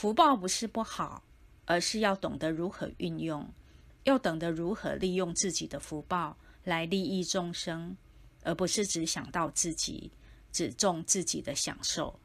福报不是不好，而是要懂得如何运用，要懂得如何利用自己的福报来利益众生，而不是只想到自己，只重自己的享受。